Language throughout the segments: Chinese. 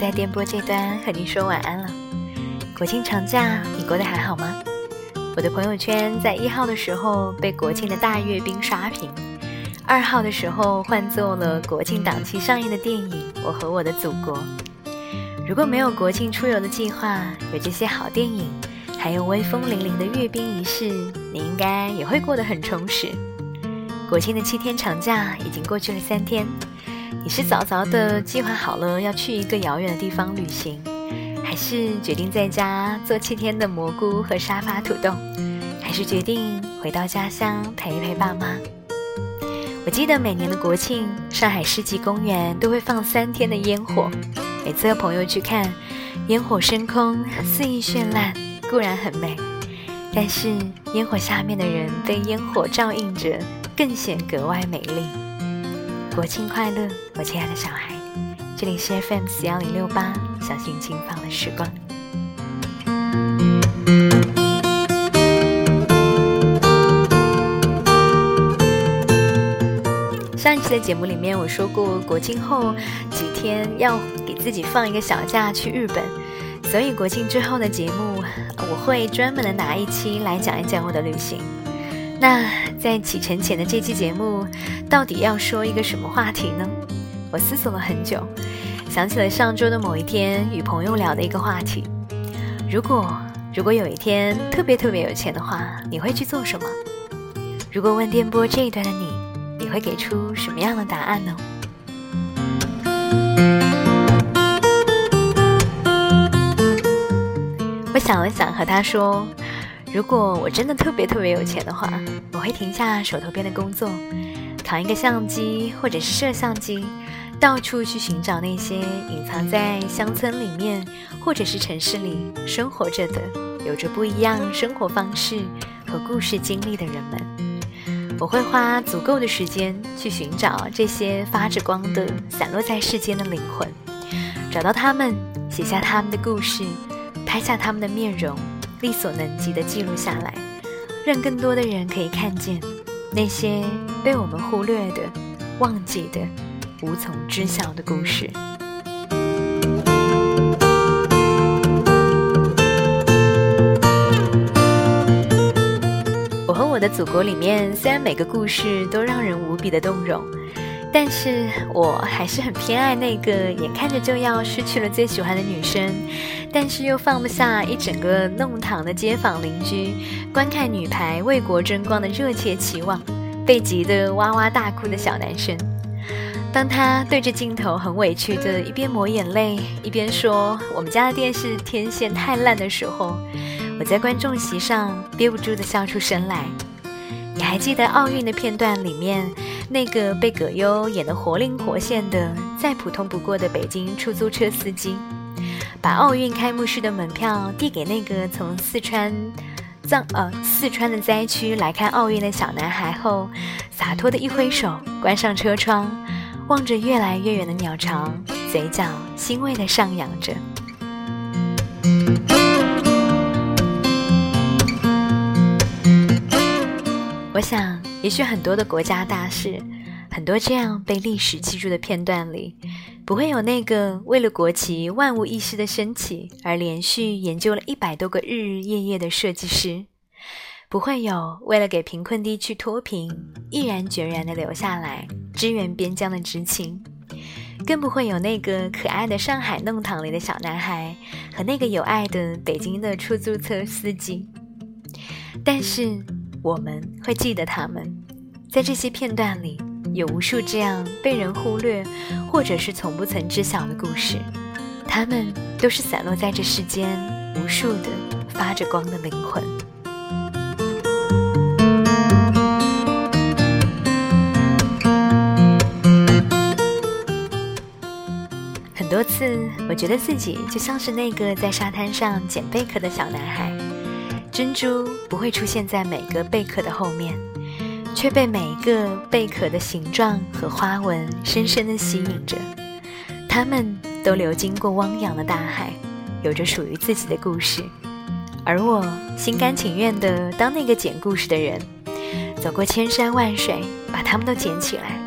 在电波这端和你说晚安了。国庆长假你过得还好吗？我的朋友圈在一号的时候被国庆的大阅兵刷屏，二号的时候换做了国庆档期上映的电影《我和我的祖国》。如果没有国庆出游的计划，有这些好电影，还有威风凛凛的阅兵仪式，你应该也会过得很充实。国庆的七天长假已经过去了三天。你是早早的计划好了要去一个遥远的地方旅行，还是决定在家做七天的蘑菇和沙发土豆，还是决定回到家乡陪一陪爸妈？我记得每年的国庆，上海世纪公园都会放三天的烟火，每次和朋友去看，烟火升空，肆意绚烂，固然很美，但是烟火下面的人被烟火照映着，更显格外美丽。国庆快乐，我亲爱的小孩！这里是 FM 四幺零六八，小心轻放的时光。上一期的节目里面，我说过国庆后几天要给自己放一个小假去日本，所以国庆之后的节目，我会专门的拿一期来讲一讲我的旅行。那在启程前的这期节目，到底要说一个什么话题呢？我思索了很久，想起了上周的某一天与朋友聊的一个话题：如果如果有一天特别特别有钱的话，你会去做什么？如果问电波这一端的你，你会给出什么样的答案呢？我想了想，和他说。如果我真的特别特别有钱的话，我会停下手头边的工作，扛一个相机或者是摄像机，到处去寻找那些隐藏在乡村里面或者是城市里生活着的、有着不一样生活方式和故事经历的人们。我会花足够的时间去寻找这些发着光的散落在世间的灵魂，找到他们，写下他们的故事，拍下他们的面容。力所能及的记录下来，让更多的人可以看见那些被我们忽略的、忘记的、无从知晓的故事。我和我的祖国里面，虽然每个故事都让人无比的动容。但是我还是很偏爱那个眼看着就要失去了最喜欢的女生，但是又放不下一整个弄堂的街坊邻居观看女排为国争光的热切期望，被急得哇哇大哭的小男生。当他对着镜头很委屈的一边抹眼泪，一边说我们家的电视天线太烂的时候，我在观众席上憋不住的笑出声来。你还记得奥运的片段里面？那个被葛优演得活灵活现的、再普通不过的北京出租车司机，把奥运开幕式的门票递给那个从四川藏呃四川的灾区来看奥运的小男孩后，洒脱的一挥手，关上车窗，望着越来越远的鸟巢，嘴角欣慰地上扬着。我想。也许很多的国家大事，很多这样被历史记住的片段里，不会有那个为了国旗万无一失的升起而连续研究了一百多个日日夜夜的设计师，不会有为了给贫困地区脱贫毅然决然的留下来支援边疆的知青，更不会有那个可爱的上海弄堂里的小男孩和那个有爱的北京的出租车司机，但是。我们会记得他们，在这些片段里，有无数这样被人忽略，或者是从不曾知晓的故事。他们都是散落在这世间无数的发着光的灵魂。很多次，我觉得自己就像是那个在沙滩上捡贝壳的小男孩。珍珠不会出现在每个贝壳的后面，却被每一个贝壳的形状和花纹深深地吸引着。它们都流经过汪洋的大海，有着属于自己的故事。而我心甘情愿地当那个捡故事的人，走过千山万水，把它们都捡起来，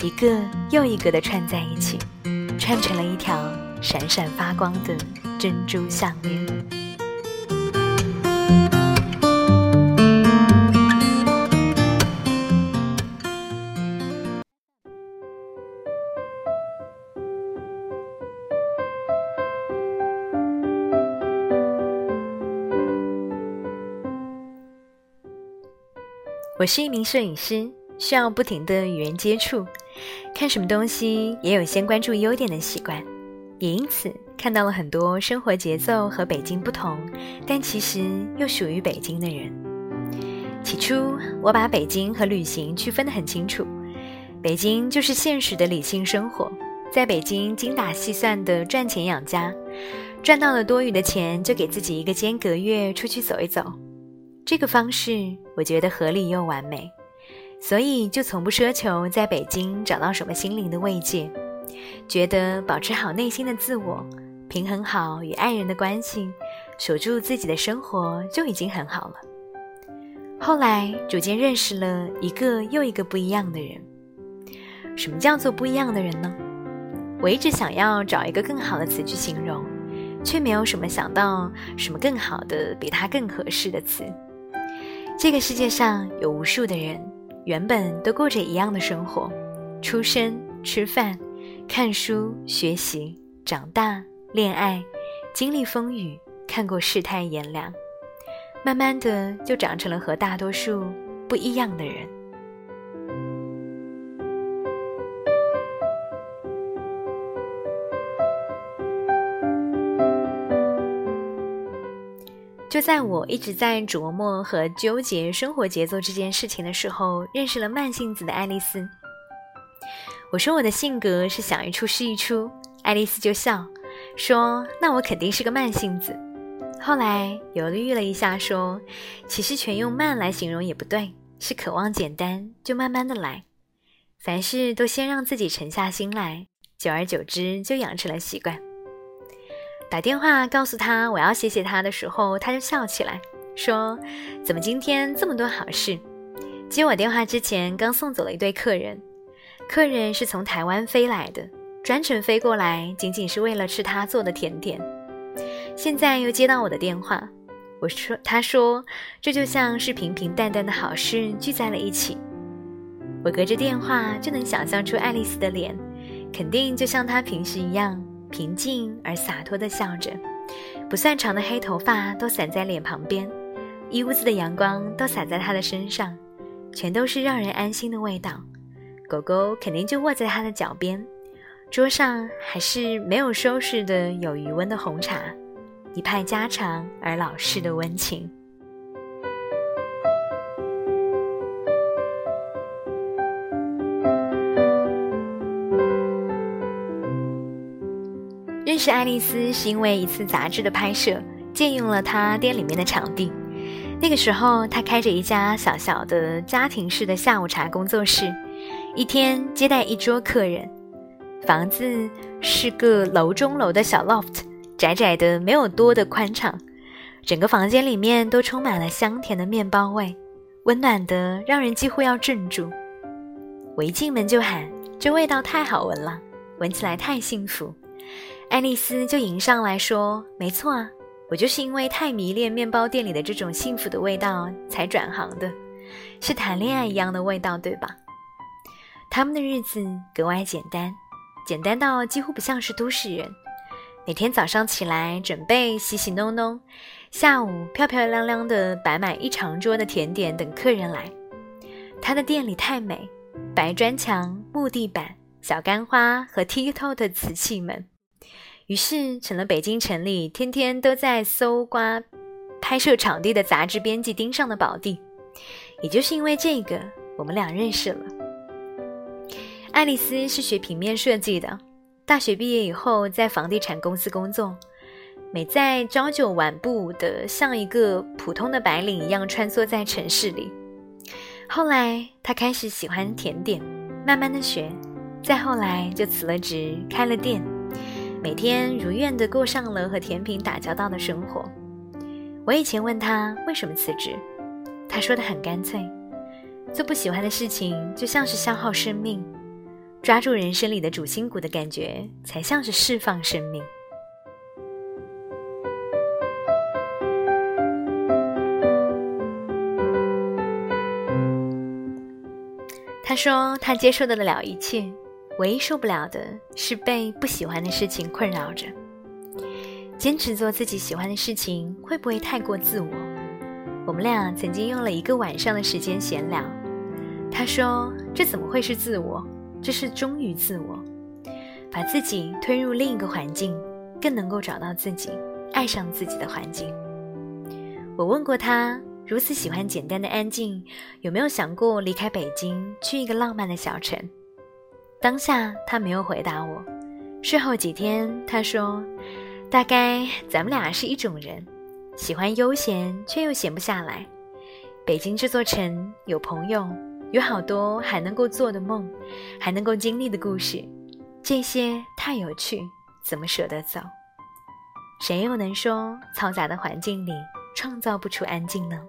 一个又一个地串在一起，串成了一条闪闪发光的珍珠项链。我是一名摄影师，需要不停的与人接触，看什么东西也有先关注优点的习惯，也因此看到了很多生活节奏和北京不同，但其实又属于北京的人。起初，我把北京和旅行区分得很清楚，北京就是现实的理性生活，在北京精打细算的赚钱养家，赚到了多余的钱就给自己一个间隔月出去走一走。这个方式我觉得合理又完美，所以就从不奢求在北京找到什么心灵的慰藉，觉得保持好内心的自我，平衡好与爱人的关系，守住自己的生活就已经很好了。后来逐渐认识了一个又一个不一样的人。什么叫做不一样的人呢？我一直想要找一个更好的词去形容，却没有什么想到什么更好的比他更合适的词。这个世界上有无数的人，原本都过着一样的生活：出生、吃饭、看书、学习、长大、恋爱、经历风雨、看过世态炎凉，慢慢的就长成了和大多数不一样的人。就在我一直在琢磨和纠结生活节奏这件事情的时候，认识了慢性子的爱丽丝。我说我的性格是想一出是一出，爱丽丝就笑说：“那我肯定是个慢性子。”后来犹豫了一下，说：“其实全用慢来形容也不对，是渴望简单，就慢慢的来，凡事都先让自己沉下心来，久而久之就养成了习惯。”打电话告诉他我要谢谢他的时候，他就笑起来，说：“怎么今天这么多好事？”接我电话之前，刚送走了一对客人，客人是从台湾飞来的，专程飞过来，仅仅是为了吃他做的甜点。现在又接到我的电话，我说：“他说这就像是平平淡淡的好事聚在了一起。”我隔着电话就能想象出爱丽丝的脸，肯定就像她平时一样。平静而洒脱地笑着，不算长的黑头发都散在脸旁边，一屋子的阳光都洒在她的身上，全都是让人安心的味道。狗狗肯定就卧在她的脚边，桌上还是没有收拾的有余温的红茶，一派家常而老式的温情。认识爱丽丝是因为一次杂志的拍摄，借用了她店里面的场地。那个时候，她开着一家小小的家庭式的下午茶工作室，一天接待一桌客人。房子是个楼中楼的小 loft，窄窄的，没有多的宽敞。整个房间里面都充满了香甜的面包味，温暖的让人几乎要镇住。我一进门就喊：“这味道太好闻了，闻起来太幸福。”爱丽丝就迎上来说：“没错啊，我就是因为太迷恋面包店里的这种幸福的味道才转行的，是谈恋爱一样的味道，对吧？”他们的日子格外简单，简单到几乎不像是都市人。每天早上起来准备洗洗弄弄，下午漂漂亮亮的摆满一长桌的甜点等客人来。他的店里太美，白砖墙、木地板、小干花和剔透的瓷器们。于是成了北京城里天天都在搜刮拍摄场地的杂志编辑盯上的宝地。也就是因为这个，我们俩认识了。爱丽丝是学平面设计的，大学毕业以后在房地产公司工作，每在朝九晚不的像一个普通的白领一样穿梭在城市里。后来她开始喜欢甜点，慢慢的学，再后来就辞了职，开了店。每天如愿的过上了和甜品打交道的生活。我以前问他为什么辞职，他说的很干脆：做不喜欢的事情就像是消耗生命，抓住人生里的主心骨的感觉才像是释放生命。他说他接受得了一切唯一受不了的是被不喜欢的事情困扰着。坚持做自己喜欢的事情会不会太过自我？我们俩曾经用了一个晚上的时间闲聊他说这怎么会是自我？这是忠于自我，把自己推入另一个环境，更能够找到自己，爱上自己的环境。”我问过他，如此喜欢简单的安静，有没有想过离开北京，去一个浪漫的小城？当下他没有回答我。事后几天，他说。大概咱们俩是一种人，喜欢悠闲却又闲不下来。北京这座城有朋友，有好多还能够做的梦，还能够经历的故事，这些太有趣，怎么舍得走？谁又能说嘈杂的环境里创造不出安静呢？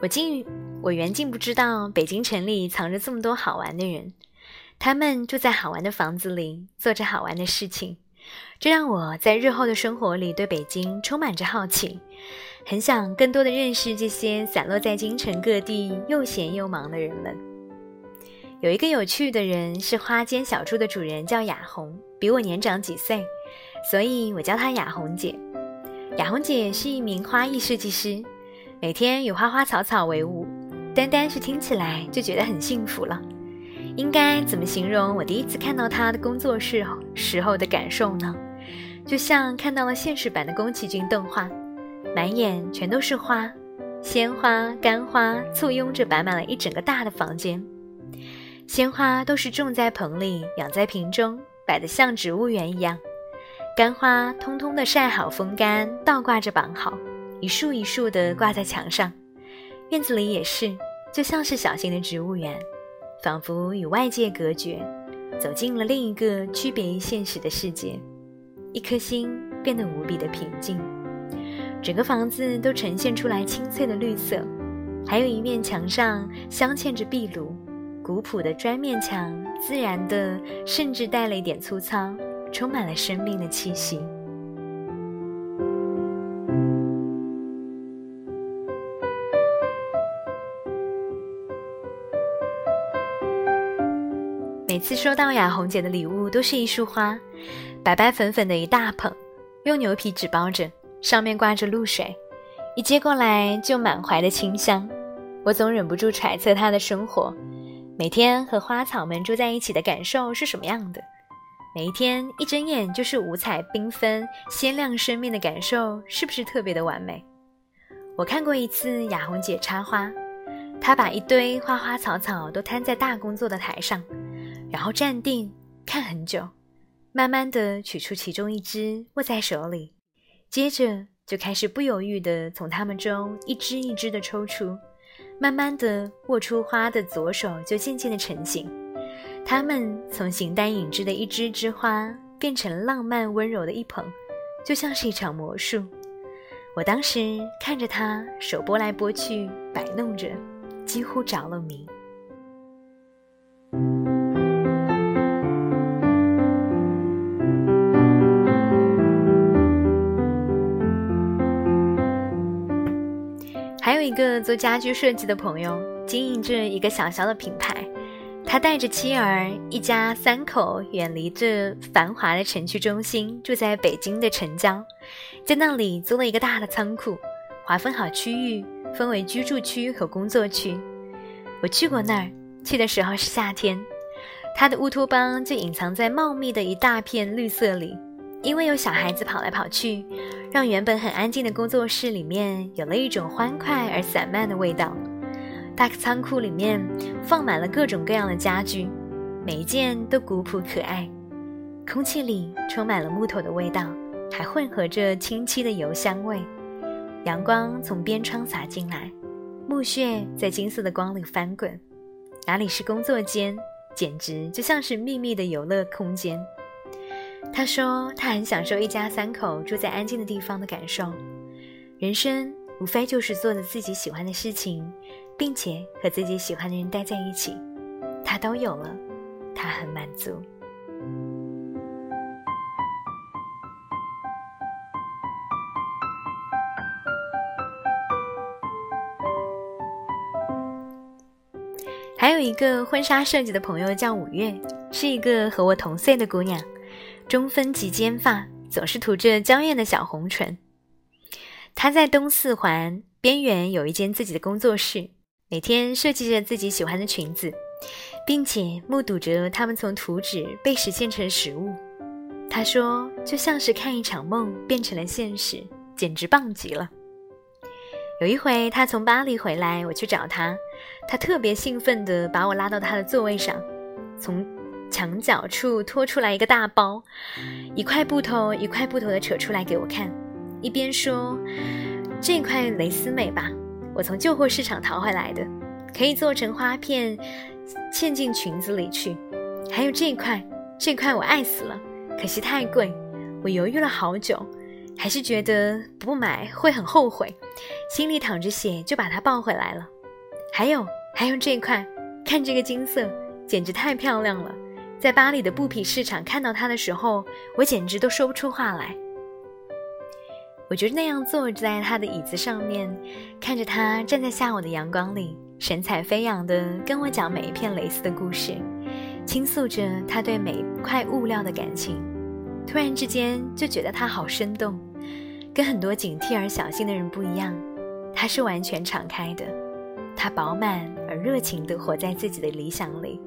我竟。我原竟不知道北京城里藏着这么多好玩的人，他们住在好玩的房子里，做着好玩的事情，这让我在日后的生活里对北京充满着好奇，很想更多的认识这些散落在京城各地又闲又忙的人们。有一个有趣的人是花间小筑的主人，叫雅红，比我年长几岁，所以我叫她雅红姐。雅红姐是一名花艺设计师，每天与花花草草为伍。单单是听起来就觉得很幸福了。应该怎么形容我第一次看到他的工作室时候的感受呢？就像看到了现实版的宫崎骏动画，满眼全都是花，鲜花、干花簇拥着摆满了一整个大的房间。鲜花都是种在盆里，养在瓶中，摆得像植物园一样。干花通通的晒好风干，倒挂着绑好，一束一束的挂在墙上。院子里也是。就像是小型的植物园，仿佛与外界隔绝，走进了另一个区别于现实的世界。一颗心变得无比的平静，整个房子都呈现出来清脆的绿色，还有一面墙上镶嵌着壁炉，古朴的砖面墙，自然的，甚至带了一点粗糙，充满了生命的气息。每次收到雅红姐的礼物，都是一束花，白白粉粉的一大捧，用牛皮纸包着，上面挂着露水，一接过来就满怀的清香。我总忍不住揣测她的生活，每天和花草们住在一起的感受是什么样的？每一天一睁眼就是五彩缤纷、鲜亮生命的感受，是不是特别的完美？我看过一次雅红姐插花，她把一堆花花草草都摊在大工作的台上。然后站定，看很久，慢慢的取出其中一只握在手里，接着就开始不犹豫的从它们中一只一只的抽出，慢慢的握出花的左手就渐渐的成型，它们从形单影只的一枝枝花变成浪漫温柔的一捧，就像是一场魔术。我当时看着它手拨来拨去摆弄着，几乎着了迷。还有一个做家居设计的朋友，经营着一个小小的品牌。他带着妻儿一家三口，远离这繁华的城区中心，住在北京的城郊，在那里租了一个大的仓库，划分好区域，分为居住区和工作区。我去过那儿，去的时候是夏天，他的乌托邦就隐藏在茂密的一大片绿色里。因为有小孩子跑来跑去，让原本很安静的工作室里面有了一种欢快而散漫的味道。大仓库里面放满了各种各样的家具，每一件都古朴可爱。空气里充满了木头的味道，还混合着清漆的油香味。阳光从边窗洒进来，木屑在金色的光里翻滚。哪里是工作间，简直就像是秘密的游乐空间。他说他很享受一家三口住在安静的地方的感受，人生无非就是做着自己喜欢的事情，并且和自己喜欢的人待在一起，他都有了。他很满足。还有一个婚纱设计的朋友叫五月，是一个和我同岁的姑娘。中分及尖发，总是涂着娇艳的小红唇。她在东四环边缘有一间自己的工作室，每天设计着自己喜欢的裙子，并且目睹着他们从图纸被实现成实物。她说，就像是看一场梦变成了现实，简直棒极了。有一回，他从巴黎回来，我去找他，他特别兴奋地把我拉到他的座位上，从墙角处拖出来一个大包，一块布头一块布头的扯出来给我看，一边说：“这块蕾丝美吧？我从旧货市场淘回来的，可以做成花片，嵌进裙子里去。还有这块，这块我爱死了，可惜太贵，我犹豫了好久。”还是觉得不买会很后悔，心里淌着血就把它抱回来了。还有，还有这块，看这个金色，简直太漂亮了。在巴黎的布匹市场看到它的时候，我简直都说不出话来。我就那样坐在他的椅子上面，看着他站在下午的阳光里，神采飞扬地跟我讲每一片蕾丝的故事，倾诉着他对每一块物料的感情。突然之间就觉得他好生动。跟很多警惕而小心的人不一样，他是完全敞开的，他饱满而热情地活在自己的理想里，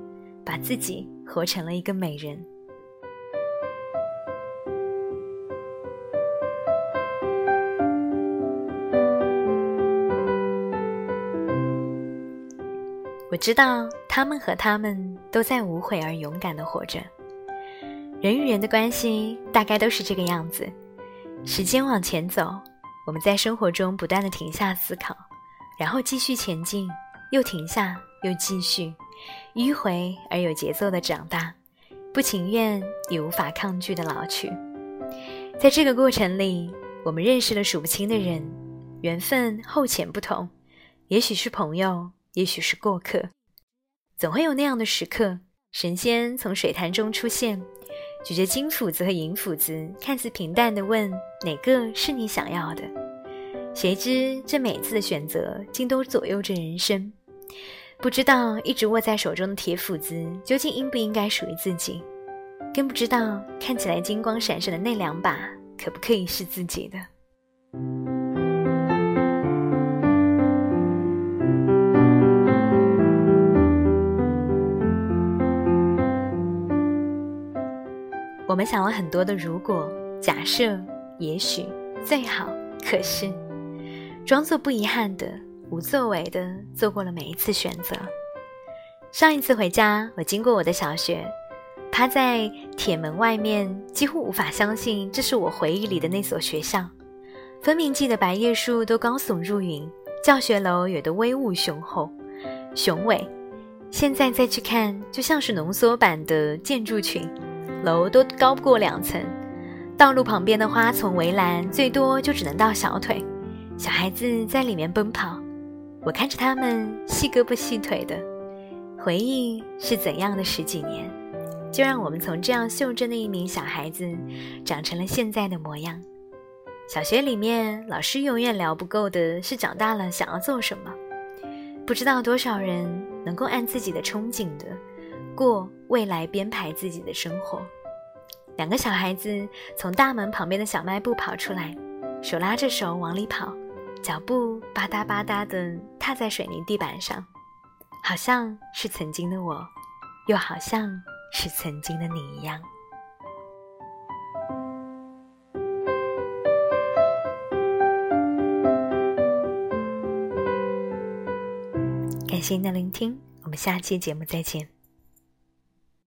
把自己活成了一个美人。我知道他们和他们都在无悔而勇敢的活着。人与人的关系大概都是这个样子。时间往前走，我们在生活中不断的停下思考，然后继续前进，又停下，又继续，迂回而有节奏的长大，不情愿也无法抗拒的老去。在这个过程里，我们认识了数不清的人，缘分厚浅不同，也许是朋友，也许是过客，总会有那样的时刻，神仙从水潭中出现。举着金斧子和银斧子，看似平淡地问：“哪个是你想要的？”谁知这每次的选择，竟都左右着人生。不知道一直握在手中的铁斧子，究竟应不应该属于自己？更不知道看起来金光闪闪的那两把，可不可以是自己的？我们想了很多的如果、假设、也许、最好、可是，装作不遗憾的、无作为的做过了每一次选择。上一次回家，我经过我的小学，趴在铁门外面，几乎无法相信这是我回忆里的那所学校。分明记得白叶树都高耸入云，教学楼也都威武雄厚、雄伟。现在再去看，就像是浓缩版的建筑群。楼都高不过两层，道路旁边的花丛围栏最多就只能到小腿，小孩子在里面奔跑，我看着他们细胳膊细腿的，回忆是怎样的十几年，就让我们从这样袖珍的一名小孩子，长成了现在的模样。小学里面老师永远聊不够的是长大了想要做什么，不知道多少人能够按自己的憧憬的。过未来编排自己的生活。两个小孩子从大门旁边的小卖部跑出来，手拉着手往里跑，脚步吧嗒吧嗒地踏在水泥地板上，好像是曾经的我，又好像是曾经的你一样。感谢您的聆听，我们下期节目再见。